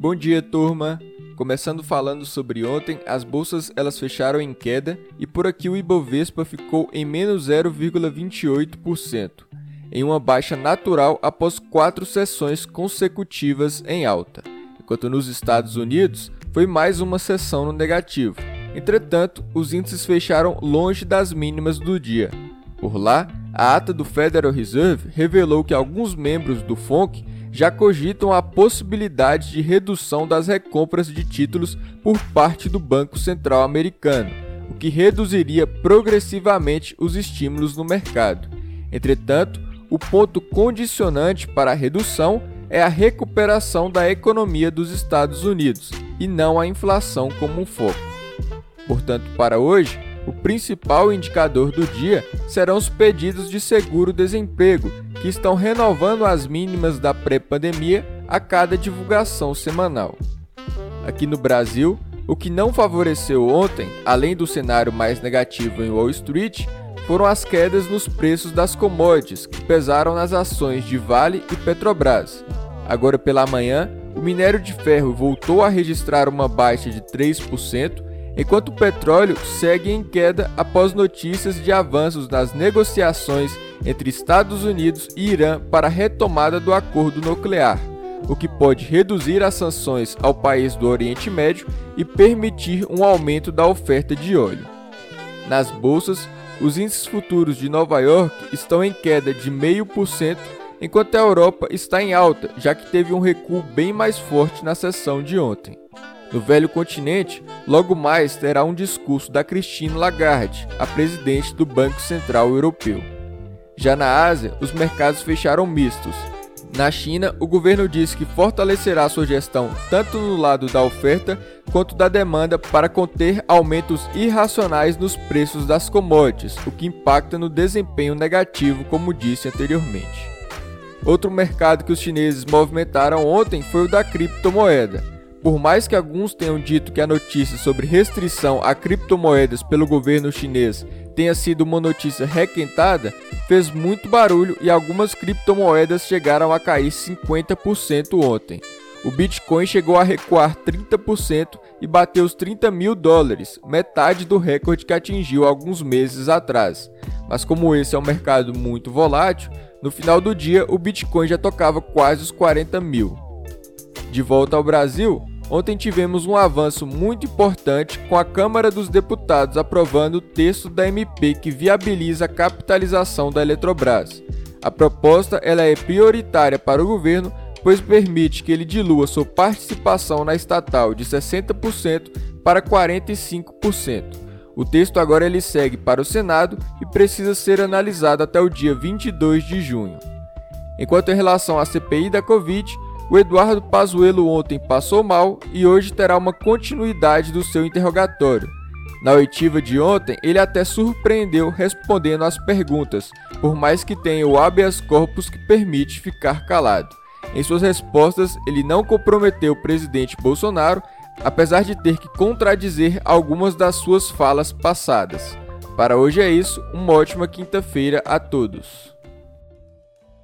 Bom dia, turma. Começando falando sobre ontem, as bolsas elas fecharam em queda e por aqui o Ibovespa ficou em menos 0,28%, em uma baixa natural após quatro sessões consecutivas em alta, enquanto nos Estados Unidos foi mais uma sessão no negativo. Entretanto, os índices fecharam longe das mínimas do dia. Por lá, a ata do Federal Reserve revelou que alguns membros do FONC já cogitam a possibilidade de redução das recompras de títulos por parte do Banco Central Americano, o que reduziria progressivamente os estímulos no mercado. Entretanto, o ponto condicionante para a redução é a recuperação da economia dos Estados Unidos e não a inflação como um foco. Portanto, para hoje, o principal indicador do dia serão os pedidos de seguro-desemprego, que estão renovando as mínimas da pré-pandemia a cada divulgação semanal. Aqui no Brasil, o que não favoreceu ontem, além do cenário mais negativo em Wall Street, foram as quedas nos preços das commodities, que pesaram nas ações de Vale e Petrobras. Agora pela manhã, o minério de ferro voltou a registrar uma baixa de 3%, enquanto o petróleo segue em queda após notícias de avanços nas negociações entre Estados Unidos e Irã para a retomada do acordo nuclear, o que pode reduzir as sanções ao país do Oriente Médio e permitir um aumento da oferta de óleo. Nas bolsas, os índices futuros de Nova York estão em queda de 0,5%, enquanto a Europa está em alta, já que teve um recuo bem mais forte na sessão de ontem. No velho continente, logo mais terá um discurso da Christine Lagarde, a presidente do Banco Central Europeu. Já na Ásia, os mercados fecharam mistos. Na China, o governo disse que fortalecerá sua gestão tanto no lado da oferta quanto da demanda para conter aumentos irracionais nos preços das commodities, o que impacta no desempenho negativo, como disse anteriormente. Outro mercado que os chineses movimentaram ontem foi o da criptomoeda. Por mais que alguns tenham dito que a notícia sobre restrição a criptomoedas pelo governo chinês tenha sido uma notícia requentada, fez muito barulho e algumas criptomoedas chegaram a cair 50% ontem. O Bitcoin chegou a recuar 30% e bateu os 30 mil dólares, metade do recorde que atingiu alguns meses atrás. Mas como esse é um mercado muito volátil, no final do dia o Bitcoin já tocava quase os 40 mil. De volta ao Brasil, Ontem tivemos um avanço muito importante com a Câmara dos Deputados aprovando o texto da MP que viabiliza a capitalização da Eletrobras. A proposta ela é prioritária para o governo, pois permite que ele dilua sua participação na estatal de 60% para 45%. O texto agora ele segue para o Senado e precisa ser analisado até o dia 22 de junho. Enquanto em relação à CPI da Covid, o Eduardo Pazuello ontem passou mal e hoje terá uma continuidade do seu interrogatório. Na oitiva de ontem, ele até surpreendeu respondendo às perguntas, por mais que tenha o habeas corpus que permite ficar calado. Em suas respostas, ele não comprometeu o presidente Bolsonaro, apesar de ter que contradizer algumas das suas falas passadas. Para hoje é isso, uma ótima quinta-feira a todos.